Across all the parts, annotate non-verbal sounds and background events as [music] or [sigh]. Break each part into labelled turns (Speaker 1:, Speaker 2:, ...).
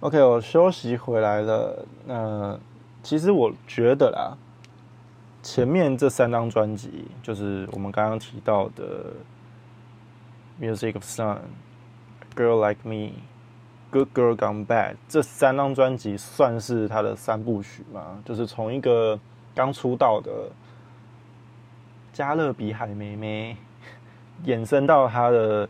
Speaker 1: OK，我休息回来了。那其实我觉得啦，前面这三张专辑，就是我们刚刚提到的《Music of Sun》、《Girl Like Me》、《Good Girl Gone Bad》这三张专辑，算是他的三部曲嘛？就是从一个刚出道的加勒比海妹妹，衍生到他的。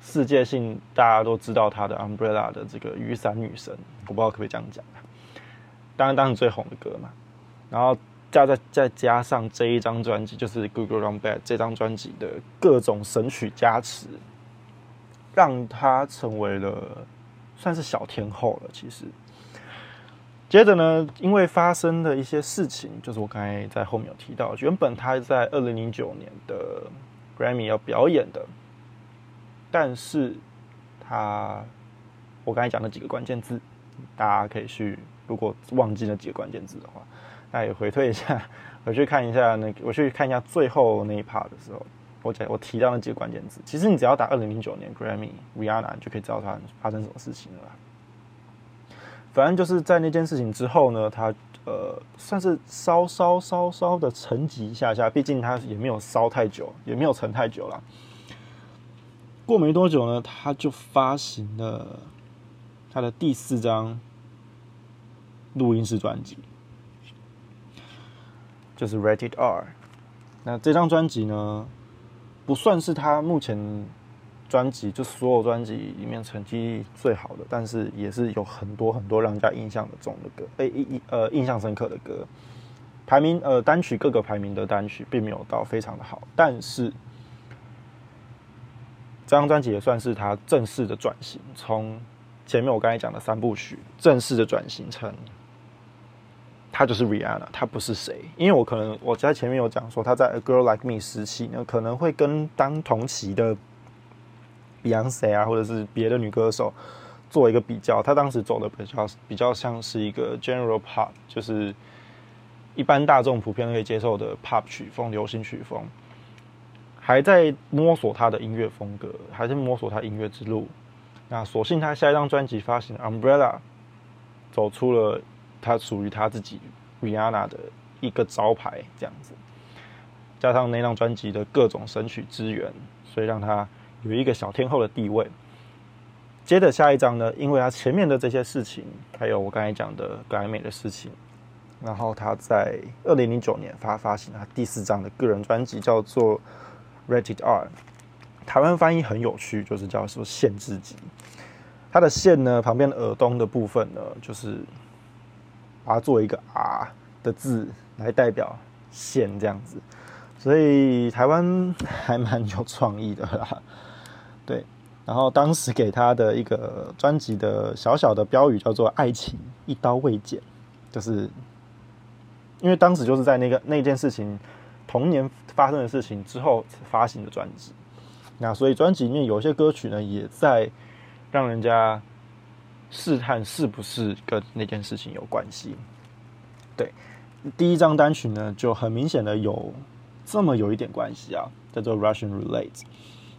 Speaker 1: 世界性，大家都知道她的 Umbrella 的这个雨伞女神，我不知道可不可以这样讲当然，当时最红的歌嘛。然后加再再加上这一张专辑，就是《Good Girl Gone Bad》这张专辑的各种神曲加持，让她成为了算是小天后了。其实，接着呢，因为发生的一些事情，就是我刚才在后面有提到，原本她在二零零九年的 Grammy 要表演的。但是，他，我刚才讲的几个关键字，大家可以去，如果忘记那几个关键字的话，那也回退一下，[laughs] 回去看一下那个，我去看一下最后那一 part 的时候，我讲我提到那几个关键字，其实你只要打二零零九年 Grammy Rihanna 就可以知道他发生什么事情了。反正就是在那件事情之后呢，他呃算是稍稍稍稍的沉寂一下下，毕竟他也没有烧太久，也没有沉太久了。过没多久呢，他就发行了他的第四张录音室专辑，就是 Rated R。那这张专辑呢，不算是他目前专辑就所有专辑里面成绩最好的，但是也是有很多很多让人家印象的中的歌，被印呃印象深刻的歌。排名呃单曲各个排名的单曲并没有到非常的好，但是。这张专辑也算是他正式的转型，从前面我刚才讲的三部曲正式的转型成，他就是 Rihanna，他不是谁。因为我可能我在前面有讲说他在 A Girl Like Me 时期呢，可能会跟当同期的 Beyonce 啊，或者是别的女歌手做一个比较。他当时走的比较比较像是一个 General Pop，就是一般大众普遍可以接受的 Pop 曲风、流行曲风。还在摸索他的音乐风格，还在摸索他音乐之路。那所幸他下一张专辑发行《Umbrella》，走出了他属于他自己 Rihanna 的一个招牌，这样子。加上那张专辑的各种神曲资源，所以让他有一个小天后的地位。接着下一张呢，因为他前面的这些事情，还有我刚才讲的格莱美的事情，然后他在二零零九年发发行他第四张的个人专辑，叫做。Rated R，台湾翻译很有趣，就是叫什么限制级。它的线呢，旁边的耳东的部分呢，就是把它做一个 R 的字来代表线这样子。所以台湾还蛮有创意的啦。对，然后当时给他的一个专辑的小小的标语叫做“爱情一刀未剪”，就是因为当时就是在那个那件事情。同年发生的事情之后发行的专辑，那所以专辑里面有些歌曲呢，也在让人家试探是不是跟那件事情有关系。对，第一张单曲呢，就很明显的有这么有一点关系啊，叫做 Russian Roulette，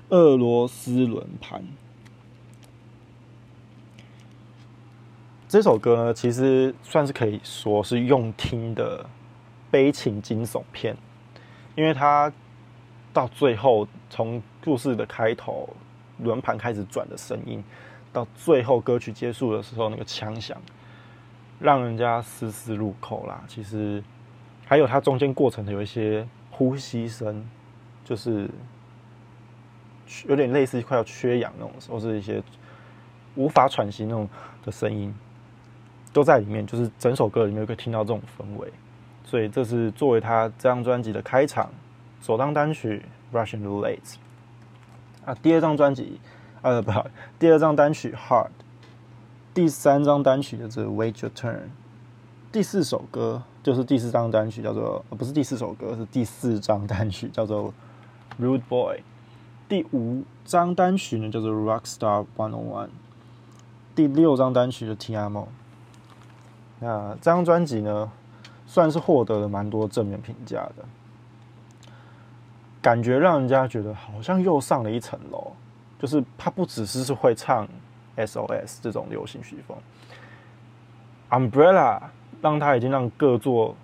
Speaker 1: 俄罗斯轮盘。这首歌呢，其实算是可以说是用听的悲情惊悚片。因为他到最后，从故事的开头，轮盘开始转的声音，到最后歌曲结束的时候，那个枪响，让人家丝丝入扣啦。其实还有它中间过程的有一些呼吸声，就是有点类似快要缺氧那种，或是一些无法喘息那种的声音，都在里面。就是整首歌里面可以听到这种氛围。所以这是作为他这张专辑的开场，首张单曲《Russian Roulette》啊，第二张专辑，呃，不好，第二张单曲《Hard》，第三张单曲就是《Wait Your Turn》，第四首歌就是第四张单曲叫做，不是第四首歌，是第四张单曲叫做《Rude Boy》，第五张单曲呢叫做《Rockstar One On One》，第六张单曲是《Ti Amo》。那这张专辑呢？算是获得了蛮多正面评价的，感觉让人家觉得好像又上了一层楼。就是他不只是是会唱 SOS 这种流行曲风。Umbrella 让他已经让各座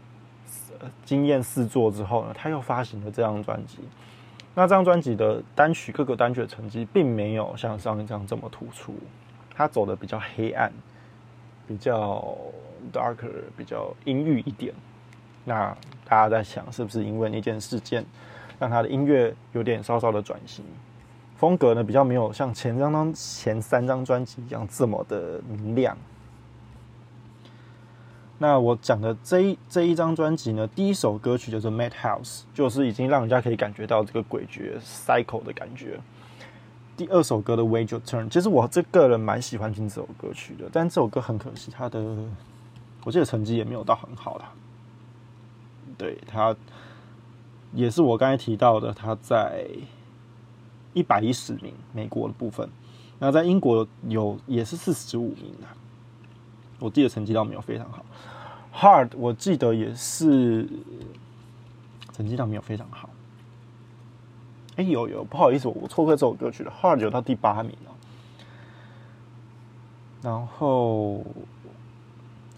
Speaker 1: 惊艳四座之后呢，他又发行了这张专辑。那这张专辑的单曲各个单曲的成绩并没有像上一张这么突出，他走的比较黑暗，比较 darker，比较阴郁一点。那大家在想，是不是因为那件事件让他的音乐有点稍稍的转型，风格呢比较没有像前张张前三张专辑一样这么的明亮？那我讲的这一这一张专辑呢，第一首歌曲就是 Madhouse，就是已经让人家可以感觉到这个诡谲 cycle 的感觉。第二首歌的 Wait Your Turn，其实我这个人蛮喜欢听这首歌曲的，但这首歌很可惜，它的我记得成绩也没有到很好啦。对他也是我刚才提到的，他在一百一十名美国的部分，那在英国有也是四十五名的。我记得成绩倒没有非常好，Hard 我记得也是成绩倒没有非常好。哎，有有不好意思，我错过这首歌曲了。Hard 有到第八名哦。然后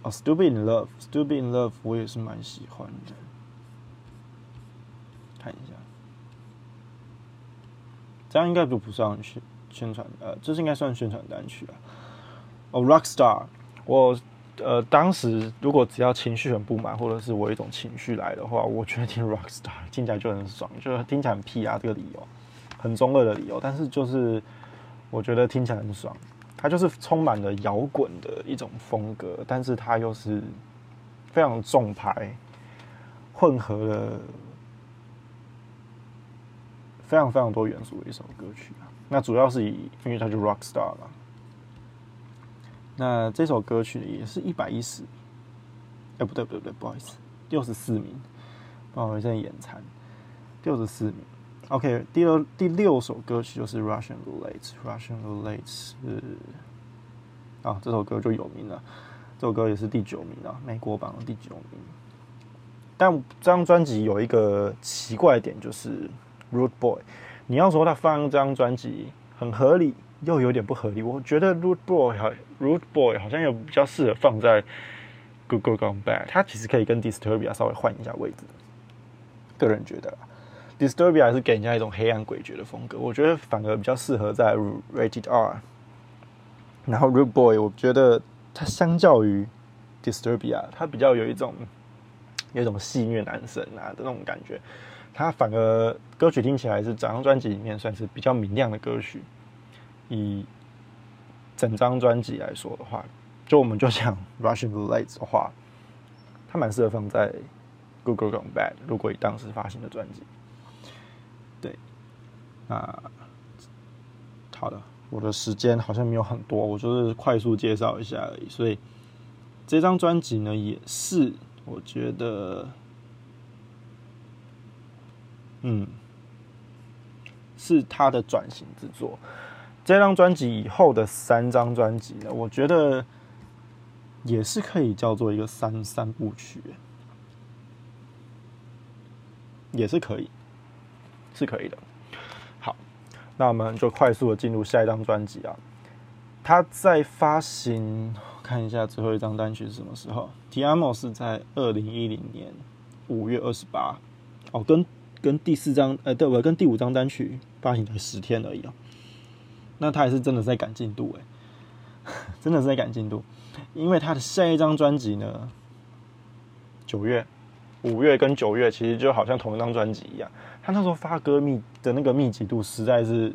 Speaker 1: ，Stupid in Love，Stupid in Love 我也是蛮喜欢的。看一下，这样应该就不算宣宣传，呃，这是应该算宣传单曲了。哦，Rockstar。我呃，当时如果只要情绪很不满，或者是我一种情绪来的话，我觉得听 [laughs] Rockstar 听起来就很爽，就是听起来很屁啊，这个理由很中二的理由，但是就是我觉得听起来很爽。它就是充满了摇滚的一种风格，但是它又是非常重牌，混合了非常非常多元素的一首歌曲。那主要是以因为它就 Rockstar 嘛。那这首歌曲也是一百一十，哎，不对不对不对，不好意思，六十四名，不好意思，眼馋，六十四名。OK，第二第六首歌曲就是 Russian Roulette，Russian Roulette 是啊，这首歌就有名了，这首歌也是第九名啊，美国榜的第九名。但这张专辑有一个奇怪点，就是 Root Boy，你要说他放这张专辑很合理。又有点不合理，我觉得 Root Boy 好，Root Boy 好像又比较适合放在 Google Gone Bad，它其实可以跟 Disturbia 稍微换一下位置。个人觉得，Disturbia 是给人家一种黑暗诡谲的风格，我觉得反而比较适合在 Rated R。然后 Root Boy 我觉得它相较于 Disturbia，它比较有一种有一种戏虐男神啊的那种感觉，它反而歌曲听起来是整张专辑里面算是比较明亮的歌曲。以整张专辑来说的话，就我们就讲 Russian Roulette 的话，它蛮适合放在 Google Gone Bad。如果以当时发行的专辑，那好的，我的时间好像没有很多，我就是快速介绍一下而已。所以这张专辑呢，也是我觉得，嗯，是他的转型之作。这张专辑以后的三张专辑呢，我觉得也是可以叫做一个三三部曲，也是可以，是可以的。那我们就快速的进入下一张专辑啊。他在发行，看一下最后一张单曲是什么时候？Tiamo 是在二零一零年五月二十八。哦，跟跟第四张，呃，对，我跟第五张单曲发行才十天而已啊。那他也是真的在赶进度哎，[laughs] 真的是在赶进度，因为他的下一张专辑呢，九月、五月跟九月其实就好像同一张专辑一样，他那时候发歌密的那个密集度实在是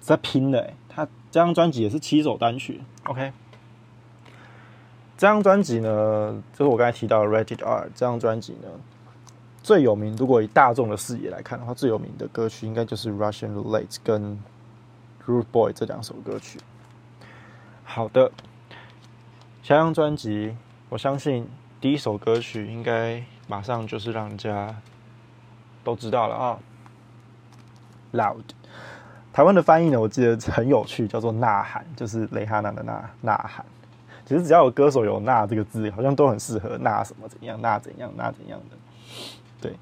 Speaker 1: 在拼的哎，他这张专辑也是七首单曲，OK，这张专辑呢，就是我刚才提到的 Rated R 这张专辑呢。最有名，如果以大众的视野来看的话，最有名的歌曲应该就是《Russian Roulette》跟《Rude Boy》这两首歌曲。好的，下张专辑，我相信第一首歌曲应该马上就是让人家都知道了啊，《Loud》。台湾的翻译呢，我记得很有趣，叫做“呐喊”，就是蕾哈娜的“呐呐喊”。其实只要有歌手有“呐”这个字，好像都很适合“呐什么怎样，呐怎样，呐怎样的。对，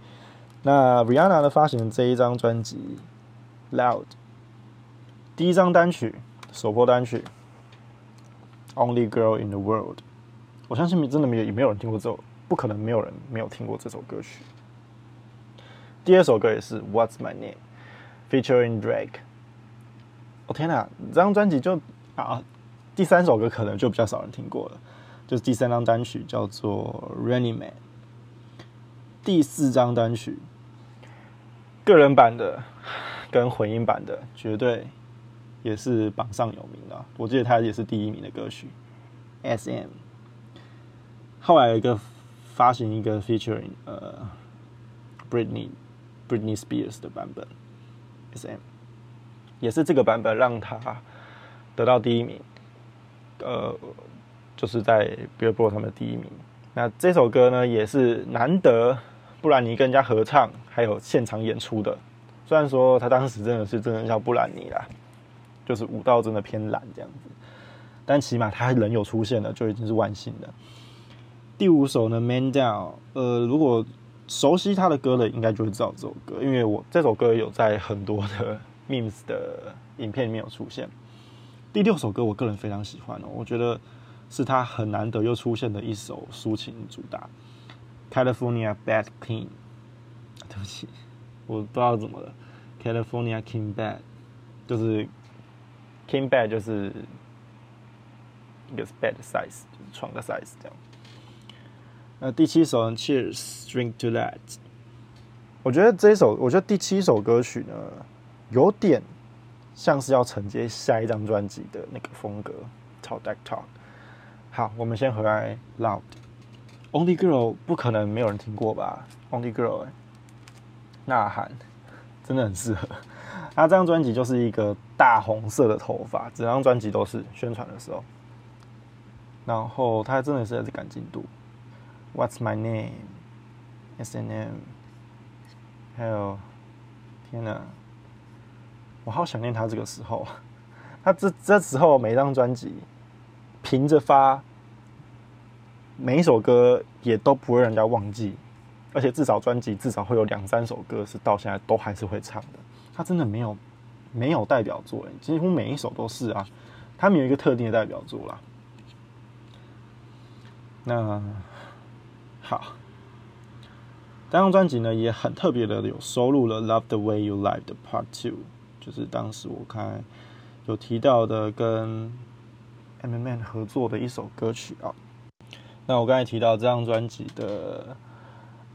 Speaker 1: 那 Rihanna 的发行这一张专辑《Loud》，第一张单曲首播单曲《Only Girl in the World》，我相信真的没有也没有人听过这首，不可能没有人没有听过这首歌曲。第二首歌也是《What's My Name》，featuring Drake。我天哪，这张专辑就啊，第三首歌可能就比较少人听过了，就是第三张单曲叫做《Running Man》。第四张单曲，个人版的跟混音版的，绝对也是榜上有名的。我记得它也是第一名的歌曲。S.M. 后来有一个发行一个 featuring 呃 Britney Britney Spears 的版本。S.M. 也是这个版本让他得到第一名，呃，就是在 Billboard 上面的第一名。那这首歌呢，也是难得布兰妮跟人家合唱，还有现场演出的。虽然说他当时真的是真的叫布兰妮啦，就是舞蹈真的偏懒这样子，但起码他人有出现了，就已经是万幸的。第五首呢，《Man Down》，呃，如果熟悉他的歌的，应该就会知道这首歌，因为我这首歌有在很多的。memes 的影片里面有出现。第六首歌，我个人非常喜欢哦，我觉得是他很难得又出现的一首抒情主打，《California Bad King》。对不起，我不知道怎么了，《California King Bad》就是 King Bad 就是一个 bad size，就是床的 size 这样。那第七首《Cheers》，Drink to That。我觉得这一首，我觉得第七首歌曲呢。有点像是要承接下一张专辑的那个风格，超 dark talk。好，我们先回来 loud。Only girl 不可能没有人听过吧？Only girl，呐喊真的很适合。他这张专辑就是一个大红色的头发，整张专辑都是宣传的时候。然后他真的是在赶进度。What's my name？S N M。还有，天哪！我好想念他这个时候，[laughs] 他这这时候每张专辑平着发，每一首歌也都不会让人家忘记，而且至少专辑至少会有两三首歌是到现在都还是会唱的。他真的没有没有代表作，几乎每一首都是啊，他没有一个特定的代表作啦。那好，这张专辑呢也很特别的，有收录了《Love the Way You Live》的 Part Two。就是当时我看有提到的跟 M&M 合作的一首歌曲啊。那我刚才提到这张专辑的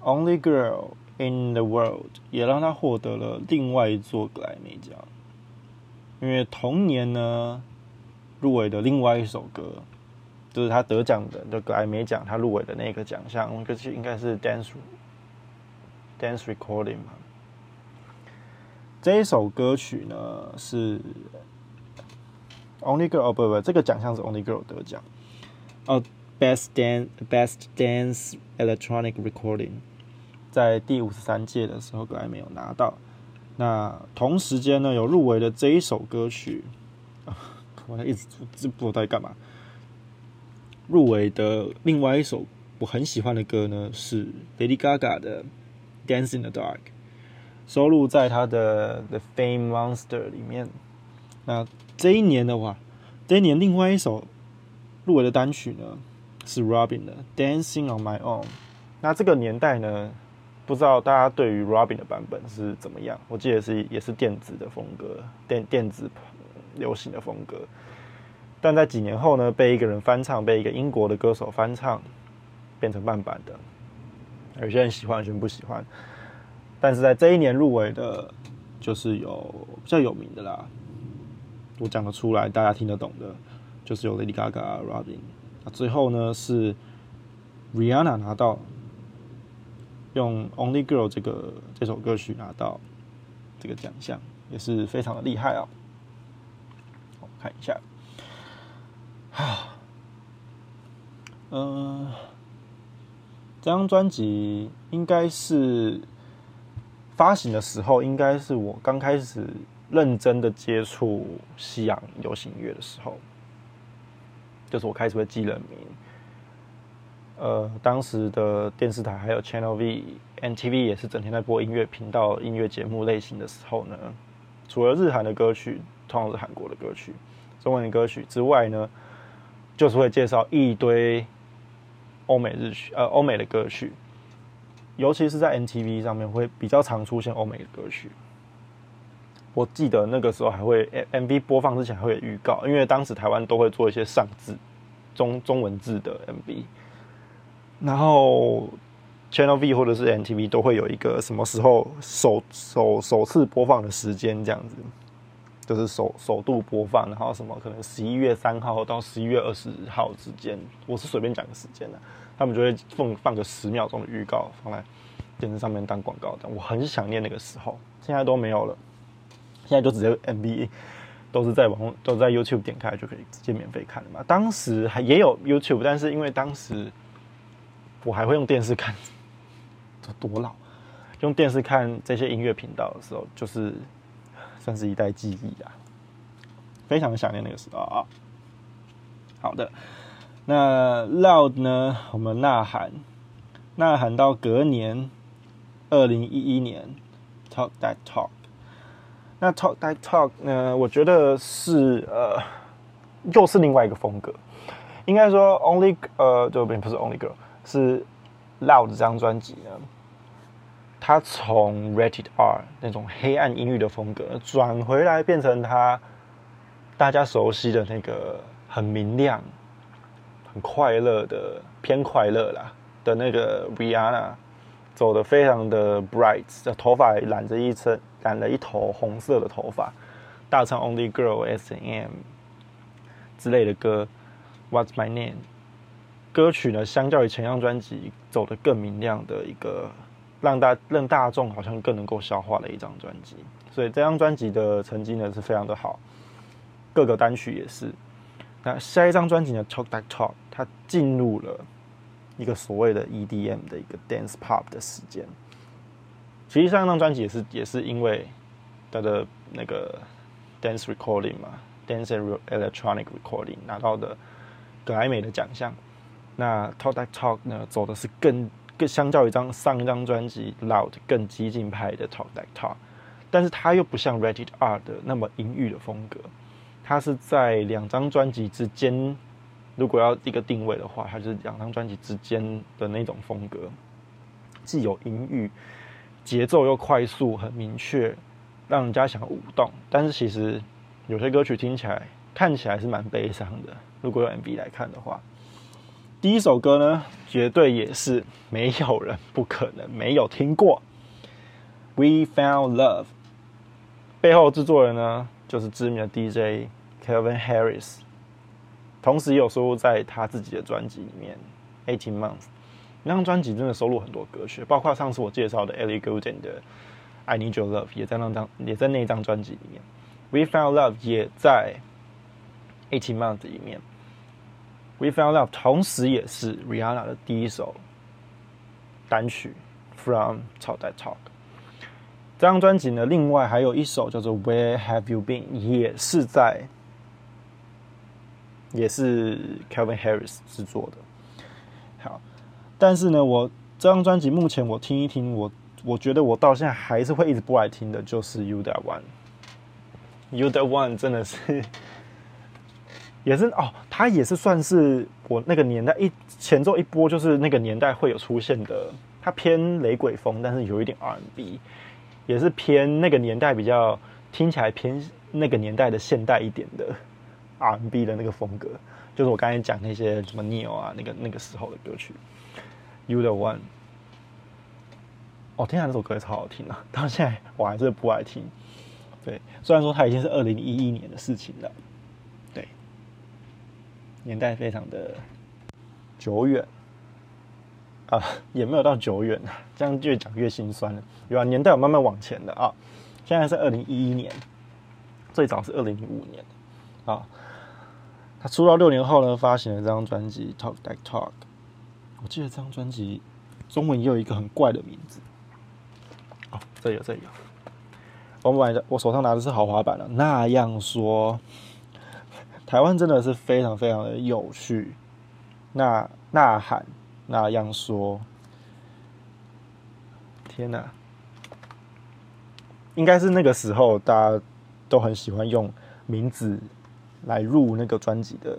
Speaker 1: 《Only Girl in the World》也让他获得了另外一座格莱美奖。因为同年呢入围的另外一首歌，就是他得奖的就格莱美奖，他入围的那个奖项，应该是应该是 Dance Dance Recording 嘛。这一首歌曲呢是 Only Girl 哦不不，这个奖项是 Only Girl 得奖哦，Best Dance Best Dance Electronic Recording，在第五十三届的时候格莱美有拿到。那同时间呢有入围的这一首歌曲啊，[laughs] 我一直不知道在干嘛。入围的另外一首我很喜欢的歌呢是 Lady Gaga 的 Dance in the Dark。收录在他的《The Fame Monster》里面。那这一年的话，这一年另外一首入围的单曲呢是 Robin 的《Dancing on My Own》。那这个年代呢，不知道大家对于 Robin 的版本是怎么样？我记得是也是电子的风格，电电子流行的风格。但在几年后呢，被一个人翻唱，被一个英国的歌手翻唱，变成慢版的。有些人喜欢，有些人不喜欢。但是在这一年入围的，就是有比较有名的啦，我讲得出来，大家听得懂的，就是有 Lady Gaga、Robin。那最后呢是 Rihanna 拿到，用 Only Girl 这个这首歌曲拿到这个奖项，也是非常的厉害啊。我看一下，啊，嗯，这张专辑应该是。发行的时候，应该是我刚开始认真的接触西洋流行音乐的时候，就是我开始会记人名。呃，当时的电视台还有 Channel V、NTV 也是整天在播音乐频道、音乐节目类型的时候呢，除了日韩的歌曲，通常是韩国的歌曲，中文的歌曲之外呢，就是会介绍一堆欧美日曲，呃，欧美的歌曲，尤其是在 NTV 上面会比较常出现欧美的歌曲。我记得那个时候还会 MV 播放之前还会有预告，因为当时台湾都会做一些上字中中文字的 MV，然后 Channel V 或者是 NTV 都会有一个什么时候首首首次播放的时间这样子，就是首首度播放，然后什么可能十一月三号到十一月二十号之间，我是随便讲个时间的，他们就会放放个十秒钟的预告放在电视上面当广告的，我很想念那个时候，现在都没有了。现在就直接 MV 都是在网都在 YouTube 点开就可以直接免费看的嘛。当时还也有 YouTube，但是因为当时我还会用电视看，这 [laughs] 多老！用电视看这些音乐频道的时候，就是算是一代记忆啊，非常的想念那个时候啊。好的，那 Loud 呢？我们呐喊，呐喊到隔年，二零一一年，Talk That Talk。那 Talk That Talk 呢？我觉得是呃，又是另外一个风格。应该说，Only 呃，这边不是 Only Girl，是 Loud 这张专辑呢。他从 Rated R 那种黑暗音域的风格，转回来变成他大家熟悉的那个很明亮、很快乐的偏快乐啦的那个 Rihanna，走的非常的 bright，头发染着一层。染了一头红色的头发，大唱 Only Girl S M 之类的歌，What's My Name？歌曲呢，相较于前张专辑，走的更明亮的一个，让大让大众好像更能够消化的一张专辑。所以这张专辑的成绩呢是非常的好，各个单曲也是。那下一张专辑呢，Talk That Talk，它进入了一个所谓的 EDM 的一个 Dance Pop 的时间。其实上一张专辑也是也是因为他的那个 dance recording 嘛，dance and electronic recording 拿到的格莱美的奖项。那 Talk That Talk 呢，走的是更更相较于张上一张专辑 Loud 更激进派的 Talk That Talk，但是它又不像 Rated R 的那么阴郁的风格，它是在两张专辑之间，如果要一个定位的话，它就是两张专辑之间的那种风格，既有阴郁。节奏又快速，很明确，让人家想舞动。但是其实有些歌曲听起来、看起来是蛮悲伤的。如果用 MV 来看的话，第一首歌呢，绝对也是没有人不可能没有听过。We found love，背后制作人呢就是知名的 DJ Kevin Harris，同时也有收录在他自己的专辑里面《Eighteen Months》。那张专辑真的收录很多歌曲，包括上次我介绍的 Ellie Goulding 的《I Need Your Love》也在那张也在那张专辑里面，《We Found Love》也在《Eighteen Months》里面，《We Found Love》同时也是 Rihanna 的第一首单曲《From Talk That Talk》。这张专辑呢，另外还有一首叫做《Where Have You Been》，也是在也是 Kevin Harris 制作的。好。但是呢，我这张专辑目前我听一听，我我觉得我到现在还是会一直不爱听的，就是《You That One》。《You That One》真的是，也是哦，它也是算是我那个年代一前奏一波就是那个年代会有出现的，它偏雷鬼风，但是有一点 R&B，也是偏那个年代比较听起来偏那个年代的现代一点的 R&B 的那个风格，就是我刚才讲那些什么 Neo 啊，那个那个时候的歌曲。You the one，哦，天啊，这首歌也超好听啊！[laughs] 到现在我还是不爱听。对，虽然说它已经是二零一一年的事情了，年代非常的久远啊，也没有到久远啊，这样越讲越心酸了。有啊，年代有慢慢往前的啊，现在是二零一一年，最早是二零零五年啊。他出道六年后呢，发行了这张专辑《Talk That Talk》。我记得这张专辑中文也有一个很怪的名字。哦，这有这有。我买的，我手上拿的是豪华版的。那样说，台湾真的是非常非常的有趣。那呐喊，那样说，天哪！应该是那个时候大家都很喜欢用名字来入那个专辑的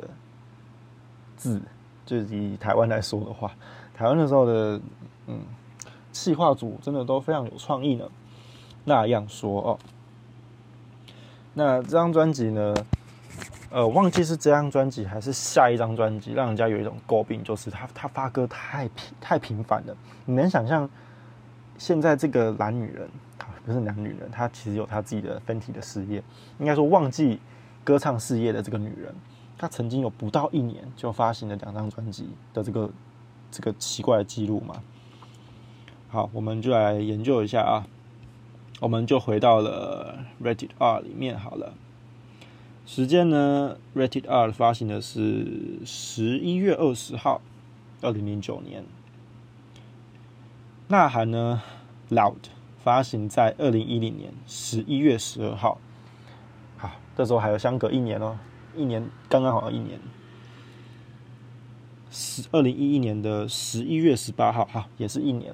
Speaker 1: 字，就是以台湾来说的话，台湾那时候的嗯，企划组真的都非常有创意呢。那样说哦，那这张专辑呢，呃，忘记是这张专辑还是下一张专辑，让人家有一种诟病，就是他他发歌太频太频繁了。你能想象现在这个男女人，不是男女人，她其实有她自己的分体的事业，应该说忘记歌唱事业的这个女人，她曾经有不到一年就发行了两张专辑的这个这个奇怪的记录吗？好，我们就来研究一下啊。我们就回到了 Rated R 里面好了。时间呢？Rated R 发行的是十一月二十号，二零零九年。呐喊呢？Loud 发行在二零一零年十一月十二号。好，这时候还有相隔一年哦，一年刚刚好一年。十二零一一年的十一月十八号，哈，也是一年。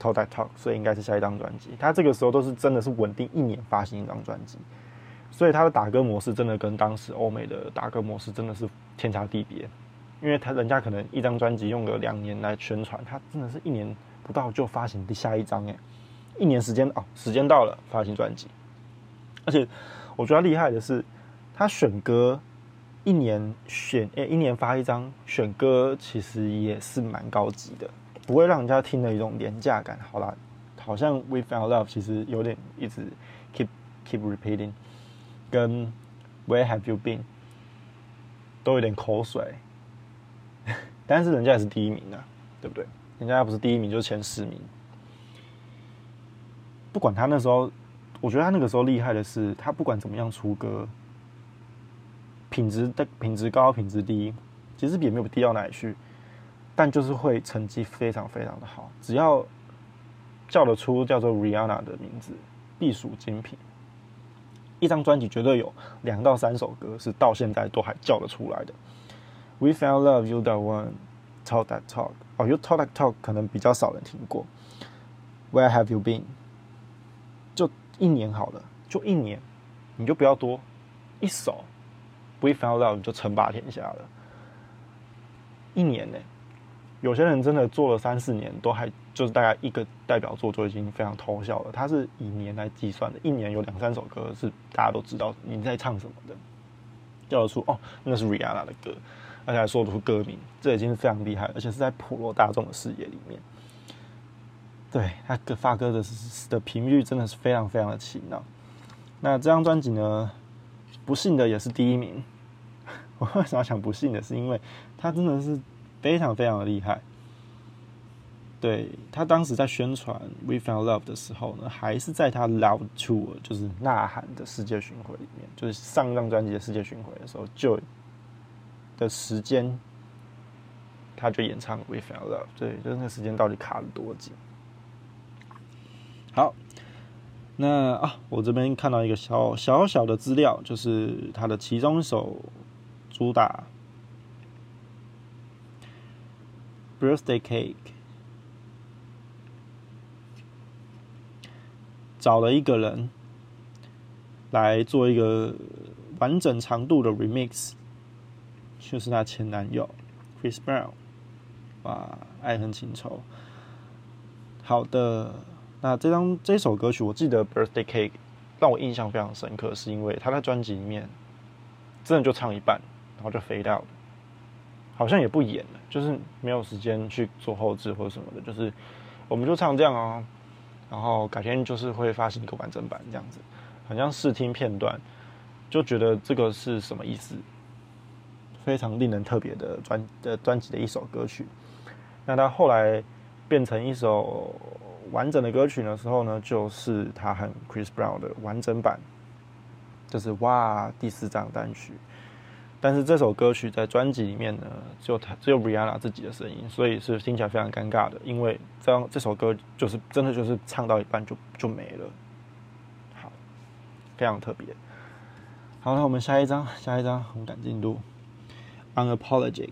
Speaker 1: Talk That Talk，所以应该是下一张专辑。他这个时候都是真的是稳定一年发行一张专辑，所以他的打歌模式真的跟当时欧美的打歌模式真的是天差地别。因为他人家可能一张专辑用个两年来宣传，他真的是一年不到就发行下一张哎，一年时间哦，时间到了发行专辑。而且我觉得厉害的是，他选歌一年选诶一年发一张，选歌其实也是蛮高级的。不会让人家听的一种廉价感。好啦，好像 We Found Love 其实有点一直 keep keep repeating，跟 Where Have You Been 都有点口水，[laughs] 但是人家也是第一名啊，对不对？人家不是第一名就是前十名。不管他那时候，我觉得他那个时候厉害的是，他不管怎么样出歌，品质的品质高，品质低，其实也没有低到哪里去。但就是会成绩非常非常的好，只要叫得出叫做 Rihanna 的名字，必属精品。一张专辑绝对有两到三首歌是到现在都还叫得出来的。We found love, you the one, talk that talk。哦，You talk that talk 可能比较少人听过。Where have you been？就一年好了，就一年，你就不要多，一首 We found love 就称霸天下了。一年呢？有些人真的做了三四年，都还就是大概一个代表作就已经非常偷笑了。他是以年来计算的，一年有两三首歌是大家都知道你在唱什么的，叫得出哦，那是 Rihanna 的歌，而且还说得出歌名，这已经是非常厉害，而且是在普罗大众的视野里面。对他歌发歌的的频率真的是非常非常的奇妙。那这张专辑呢，不幸的也是第一名。[laughs] 我为什么想不幸的是，因为他真的是。非常非常的厉害，对他当时在宣传《We Found Love》的时候呢，还是在他《Loud Tour》就是呐喊的世界巡回里面，就是上张专辑的世界巡回的时候，就的时间，他就演唱《We Found Love》，对，就是那个时间到底卡了多紧？好，那啊，我这边看到一个小小小的资料，就是他的其中一首主打。Birthday cake，找了一个人来做一个完整长度的 remix，就是他前男友 Chris Brown，哇，爱恨情仇。好的，那这张这首歌曲，我记得 Birthday cake 让我印象非常深刻，是因为他在专辑里面真的就唱一半，然后就飞掉了。好像也不演了，就是没有时间去做后置或者什么的，就是我们就唱这样啊，然后改天就是会发行一个完整版这样子，好像试听片段，就觉得这个是什么意思？非常令人特别的专的专辑的一首歌曲。那他后来变成一首完整的歌曲的时候呢，就是他和 Chris Brown 的完整版，就是哇第四张单曲。但是这首歌曲在专辑里面呢，就他只有 Rihanna 自己的声音，所以是听起来非常尴尬的。因为这样这首歌就是真的就是唱到一半就就没了，好，非常特别。好，那我们下一张，下一张，我们赶进度。Unapologetic，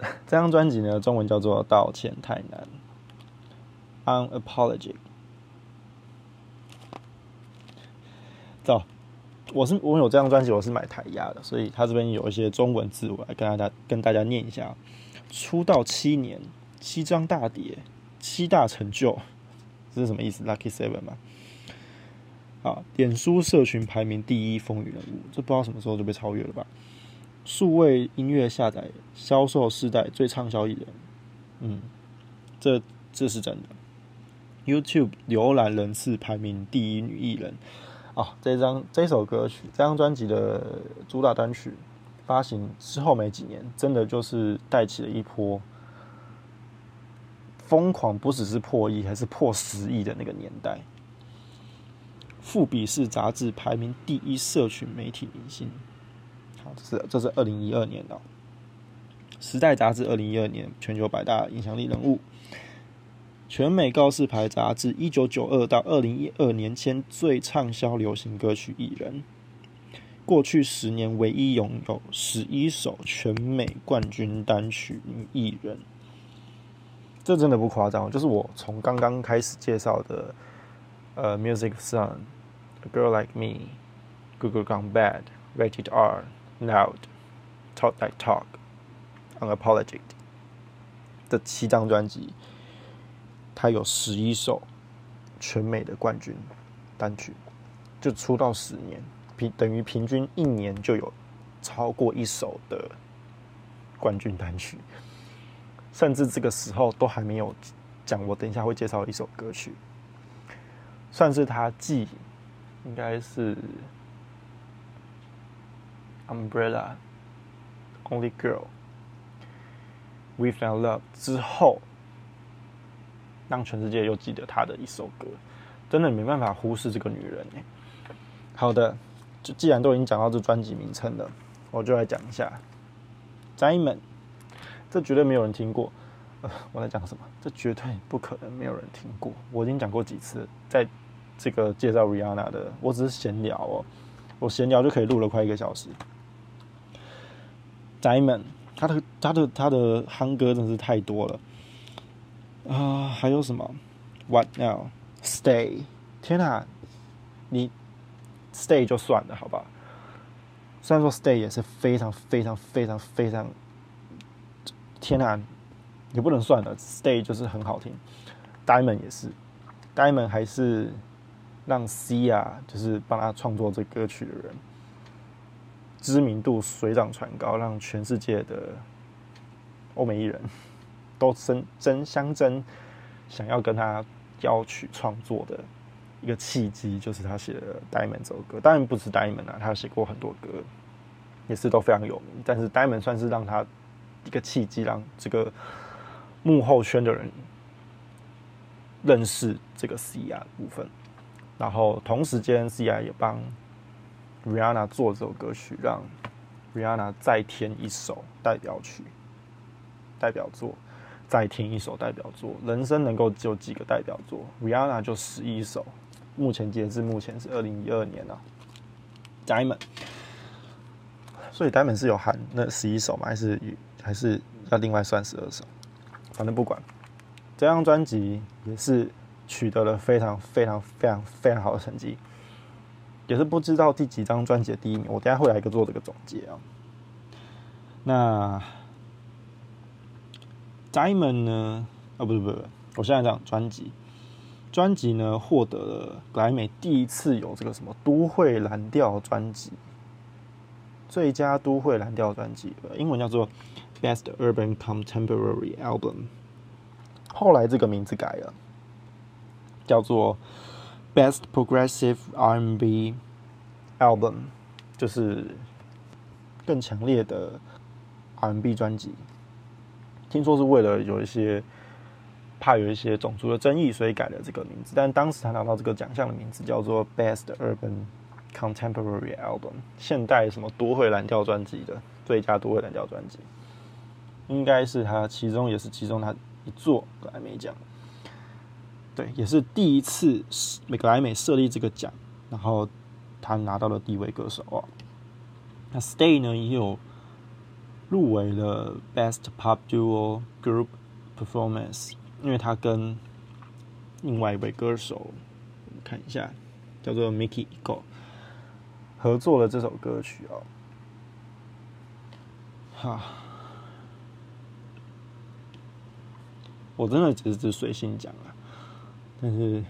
Speaker 1: [laughs] 这张专辑呢，中文叫做《道歉太难》。Unapologetic，走。我是我有这张专辑，我是买台压的，所以他这边有一些中文字，我来跟大家跟大家念一下。出道七年，七张大碟，七大成就，这是什么意思？Lucky Seven 吗？啊，脸书社群排名第一风云人物，这不知道什么时候就被超越了吧？数位音乐下载销售世代最畅销艺人，嗯，这这是真的。YouTube 浏览人次排名第一女艺人，啊，这张这首歌曲，这张专辑的主打单曲发行之后没几年，真的就是带起了一波疯狂，不只是破亿，还是破十亿的那个年代。富比士杂志排名第一社群媒体明星，好，这是这是二零一二年的。时代杂志二零一二年全球百大影响力人物，全美告示牌杂志一九九二到二零一二年间最畅销流行歌曲艺人，过去十年唯一拥有十一首全美冠军单曲女艺人，这真的不夸张，就是我从刚刚开始介绍的，呃，Music Sun。A girl like me, Google gone bad, rated R, loud, talk like talk, unapologetic。这七张专辑，他有十一首全美的冠军单曲，就出道十年，平等于平均一年就有超过一首的冠军单曲，甚至这个时候都还没有讲。我等一下会介绍一首歌曲，算是他继应该是 Umbrella Only Girl We Found Love 之后，让全世界又记得她的一首歌，真的没办法忽视这个女人哎。好的，就既然都已经讲到这专辑名称了，我就来讲一下 Diamond，这绝对没有人听过。呃，我在讲什么？这绝对不可能没有人听过。我已经讲过几次，在。这个介绍 Rihanna 的，我只是闲聊哦，我闲聊就可以录了快一个小时。Diamond，他的他的他的憨歌真是太多了啊！还有什么？What now？Stay？天哪，你 Stay 就算了，好吧？虽然说 Stay 也是非常非常非常非常，天哪，也不能算了，Stay 就是很好听。Diamond 也是，Diamond 还是。让 C 啊，就是帮他创作这歌曲的人，知名度水涨船高，让全世界的欧美艺人都争争相争，想要跟他要曲创作的一个契机，就是他写的《Diamond》这首歌。当然不止《Diamond》啊，他写过很多歌，也是都非常有名。但是《Diamond》算是让他一个契机，让这个幕后圈的人认识这个 C 啊部分。然后同时间，C.I 也帮 Rihanna 做这首歌曲，让 Rihanna 再添一首代表曲、代表作，再听一首代表作。人生能够就几个代表作，Rihanna 就十一首。目前截至目前是二零一二年啊，Diamond。所以 Diamond 是有含那十一首吗？还是还是要另外算十二首？反正不管，这张专辑也是。取得了非常非常非常非常好的成绩，也是不知道第几张专辑的第一名。我等下会来一个做这个总结啊。那 Diamond 呢？啊，不是不是，我现在讲专辑。专辑呢，获得了格莱美第一次有这个什么都会蓝调专辑，最佳都会蓝调专辑，英文叫做 Best Urban Contemporary Album。后来这个名字改了。叫做 Best Progressive R&B Album，就是更强烈的 R&B 专辑。听说是为了有一些怕有一些种族的争议，所以改了这个名字。但当时他拿到这个奖项的名字叫做 Best Urban Contemporary Album，现代什么都会蓝调专辑的最佳都会蓝调专辑，应该是他其中也是其中他一座格莱美奖。对，也是第一次美格莱美设立这个奖，然后他拿到了第一位歌手哦。那 Stay 呢也有入围了 Best Pop Duo Group Performance，因为他跟另外一位歌手我看一下，叫做 Mickey Ego 合作了这首歌曲哦，哈，我真的只是随性讲啊，但是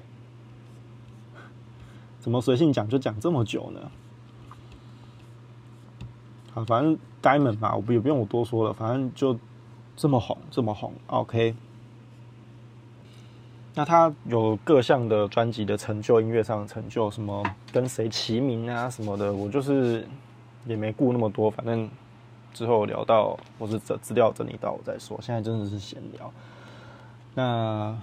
Speaker 1: 怎么随性讲就讲这么久呢？啊，反正 Diamond 嘛，我不也不用我多说了，反正就这么红，这么红，OK。那他有各项的专辑的成就，音乐上的成就，什么跟谁齐名啊什么的，我就是也没顾那么多，反正之后聊到或是资资料整理到我再说。现在真的是闲聊。那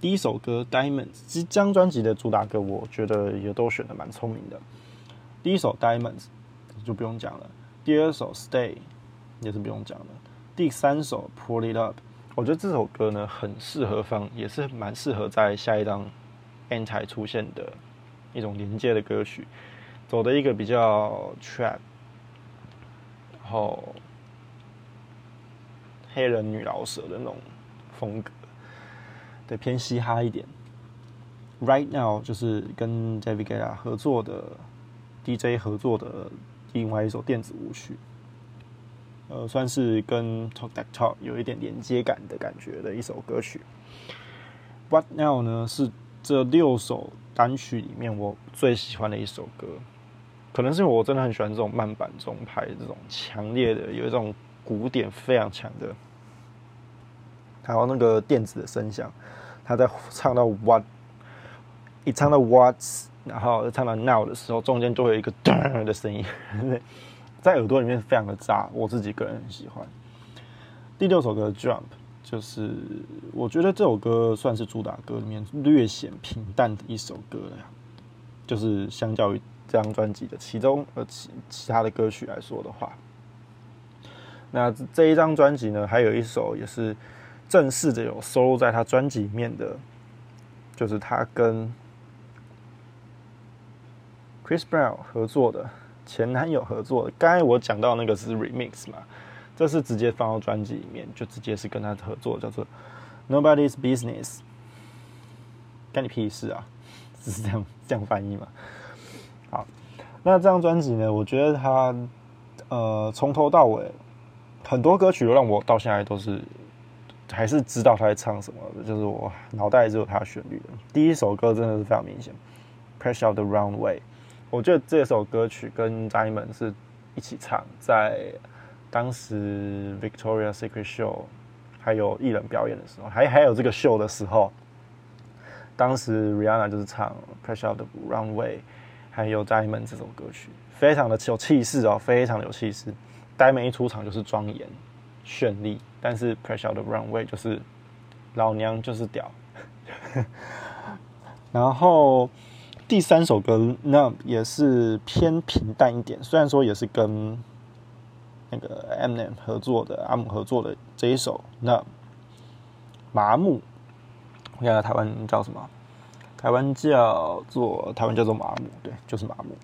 Speaker 1: 第一首歌《Diamonds》这张专辑的主打歌，我觉得也都选的蛮聪明的。第一首《Diamonds》就不用讲了，第二首《Stay》也是不用讲了，第三首《Pull It Up》。我觉得这首歌呢，很适合放，也是蛮适合在下一张 Anti 出现的一种连接的歌曲，走的一个比较 trap，然后黑人女老舍的那种风格，对，偏嘻哈一点。Right now 就是跟 David Guetta 合作的 DJ 合作的另外一首电子舞曲。呃，算是跟 Talk That Talk 有一点连接感的感觉的一首歌曲。What Now 呢？是这六首单曲里面我最喜欢的一首歌。可能是因为我真的很喜欢这种慢板中拍这种强烈的，有一种鼓点非常强的，还有那个电子的声响。他在唱到 What，一唱到 What，然后唱到 Now 的时候，中间就会有一个噔的声音。[laughs] 在耳朵里面非常的炸，我自己个人很喜欢。第六首歌《Jump》就是我觉得这首歌算是主打歌里面略显平淡的一首歌了。就是相较于这张专辑的其中呃其其他的歌曲来说的话，那这一张专辑呢，还有一首也是正式的有收录在他专辑里面的，就是他跟 Chris Brown 合作的。前男友合作的，刚才我讲到那个是 remix 嘛，这是直接放到专辑里面，就直接是跟他合作，叫做 Nobody's Business，干你屁事啊，只是这样 [laughs] 这样翻译嘛？好，那这张专辑呢，我觉得他呃从头到尾很多歌曲都让我到现在都是还是知道他在唱什么的，就是我脑袋只有他的旋律。第一首歌真的是非常明显，Pressure of the Runway。我觉得这首歌曲跟 Diamond 是一起唱，在当时 Victoria Secret Show 还有艺人表演的时候，还还有这个秀的时候，当时 Rihanna 就是唱 Pressure of the Runway，还有 Diamond 这首歌曲，非常的有气势哦，非常的有气势。Diamond 一出场就是庄严绚丽，但是 Pressure of the Runway 就是老娘就是屌，然后。第三首歌那也是偏平淡一点，虽然说也是跟那个 M N 合作的阿姆合作的这一首，那麻木，我看台湾叫什么？台湾叫做台湾叫做麻木，对，就是麻木。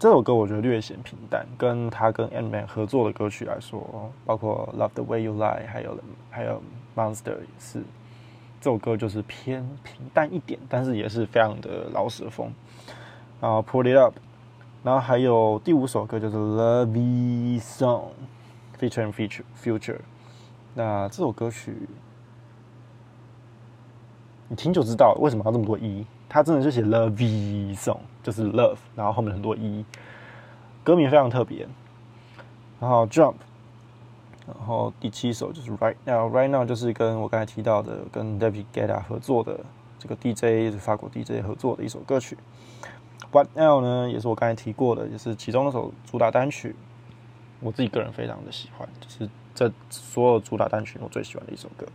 Speaker 1: 这首歌我觉得略显平淡，跟他跟 M N 合作的歌曲来说，包括 Love the Way You Lie，还有还有 Monster 也是。这首歌就是偏平淡一点，但是也是非常的老舍风。然后 Pull It Up，然后还有第五首歌就是 Love Song，Feature and Feature Future。那这首歌曲你听就知道为什么要这么多一，它真的就写 Love Song，就是 Love，然后后面很多一，歌名非常特别。然后 Jump。然后第七首就是 Right Now，Right Now 就是跟我刚才提到的跟 David Guetta 合作的这个 DJ 法国 DJ 合作的一首歌曲。What Now 呢，也是我刚才提过的，也是其中一首主打单曲。我自己个人非常的喜欢，就是这所有主打单曲我最喜欢的一首歌。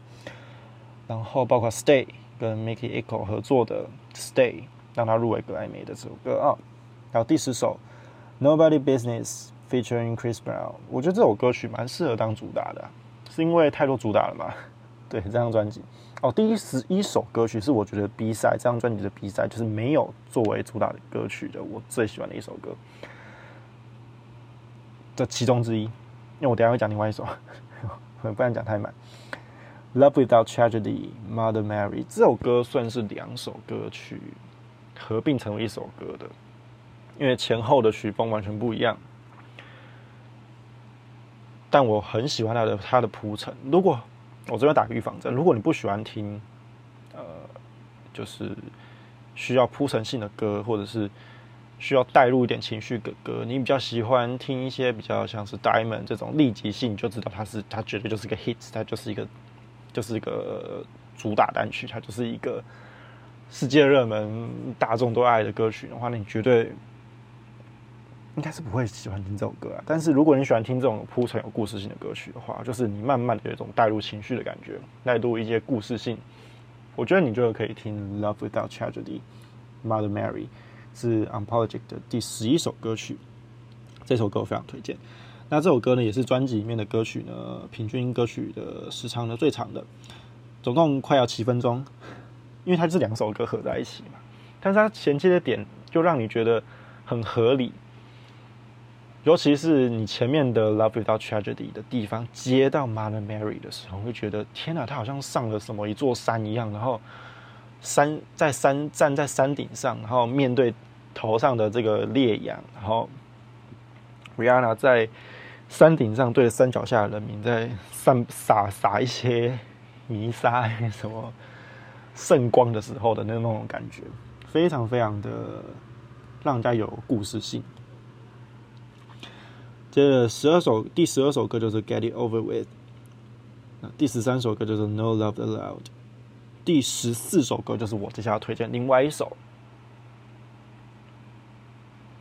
Speaker 1: 然后包括 Stay 跟 Mickey Echo 合作的 Stay，让他入围格莱美的这首歌啊。然后第十首 Nobody Business。Featuring Chris Brown，我觉得这首歌曲蛮适合当主打的，是因为太多主打了嘛？[laughs] 对，这张专辑哦，第十一首歌曲是我觉得 B 赛这张专辑的 B 赛就是没有作为主打的歌曲的，我最喜欢的一首歌这其中之一。因为我等下会讲另外一首，[laughs] 不然讲太满。Love Without Tragedy，Mother Mary 这首歌算是两首歌曲合并成为一首歌的。因为前后的曲风完全不一样。但我很喜欢他的他的铺陈。如果我这边打个预防针，如果你不喜欢听，呃，就是需要铺陈性的歌，或者是需要带入一点情绪的歌，你比较喜欢听一些比较像是 Diamond 这种立即性，就知道它是它绝对就是个 hit，它就是一个就是一个主打单曲，它就是一个世界热门、大众都爱的歌曲的话，那你绝对。应该是不会喜欢听这首歌啊，但是如果你喜欢听这种铺陈有故事性的歌曲的话，就是你慢慢的有一种带入情绪的感觉，带入一些故事性，我觉得你就可以听《Love Without Tragedy》，Mother Mary 是 u n p o l o g i c 的第十一首歌曲，这首歌我非常推荐。那这首歌呢，也是专辑里面的歌曲呢，平均歌曲的时长呢最长的，总共快要七分钟，因为它是两首歌合在一起嘛，但是它衔接的点就让你觉得很合理。尤其是你前面的 Love Without Tragedy 的地方接到 Mother Mary 的时候，会觉得天哪，他好像上了什么一座山一样，然后山在山站在山顶上，然后面对头上的这个烈阳，然后 Rihanna 在山顶上对着山脚下的人民在散洒洒一些泥沙什么圣光的时候的那种感觉，非常非常的让人家有故事性。接着十二首，第十二首歌就是《Get It Over With》，第十三首歌就是《No Love Allowed》，第十四首歌就是我接下来推荐另外一首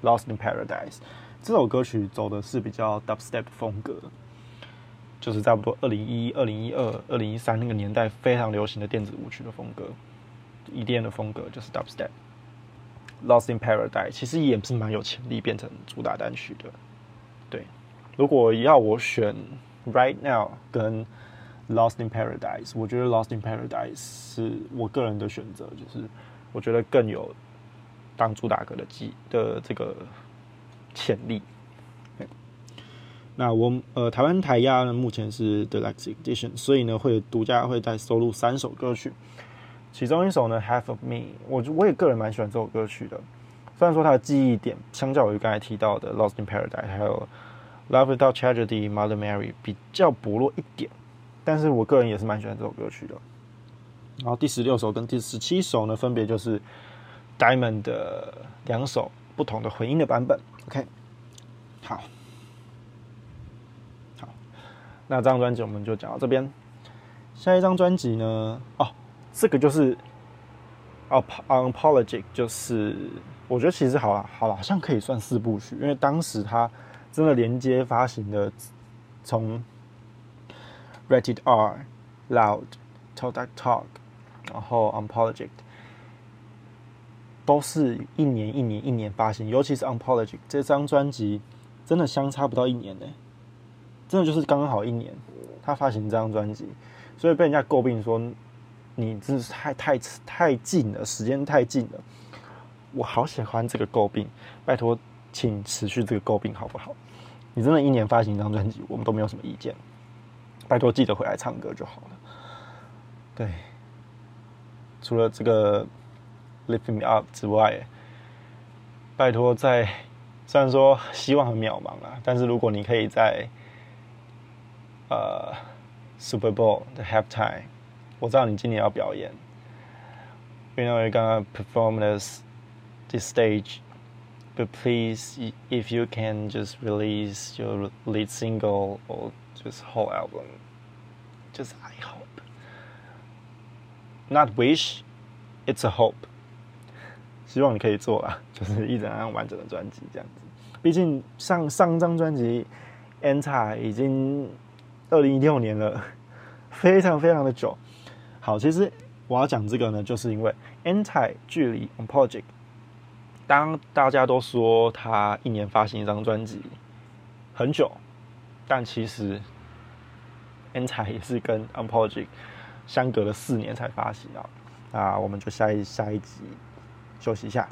Speaker 1: 《Lost in Paradise》。这首歌曲走的是比较 Dubstep 风格，就是差不多二零一、二零一二、二零一三那个年代非常流行的电子舞曲的风格，EDM 的风格就是 Dubstep。《Lost in Paradise》其实也是蛮有潜力变成主打单曲的。如果要我选《Right Now》跟《Lost in Paradise》，我觉得《Lost in Paradise》是我个人的选择，就是我觉得更有当主打歌的机的这个潜力。那我呃台湾台压呢，目前是 Deluxe Edition，所以呢会独家会再收录三首歌曲，其中一首呢《Half of Me》，我我也个人蛮喜欢这首歌曲的。虽然说它的记忆点相较于刚才提到的《Lost in Paradise》还有《Love Without Tragedy》《Mother Mary》比较薄弱一点，但是我个人也是蛮喜欢这首歌曲的。然后第十六首跟第十七首呢，分别就是 Diamond 的两首不同的回音的版本。OK，好，好，那这张专辑我们就讲到这边。下一张专辑呢？哦，这个就是《Unapologetic》，就是。我觉得其实好了，好了，好像可以算四部曲，因为当时他真的连接发行的，从 Rated R、Loud、Talk That Talk，然后 Unapologetic，都是一年一年一年发行，尤其是 Unapologetic 这张专辑，真的相差不到一年呢，真的就是刚刚好一年，他发行这张专辑，所以被人家诟病说你真是太太太近了，时间太近了。我好喜欢这个诟病，拜托，请持续这个诟病好不好？你真的一年发行一张专辑，我们都没有什么意见。拜托，记得回来唱歌就好了。对，除了这个 lift me up 之外，拜托在虽然说希望很渺茫啊，但是如果你可以在呃 Super Bowl 的 halftime，我知道你今年要表演，因为你刚刚 perform this。this stage. But please, if you can just release your lead single or just whole album, just I hope. Not wish, it's a hope. 希望你可以做啊，就是一整张完整的专辑这样子。毕竟上上张专辑《Enter》已经二零一六年了，非常非常的久。好，其实我要讲这个呢，就是因为《Enter》距离《[laughs] Project》 [laughs] 当大家都说他一年发行一张专辑很久，但其实 N 彩也是跟 u n p o l o g y 相隔了四年才发行啊。那我们就下一下一集休息一下。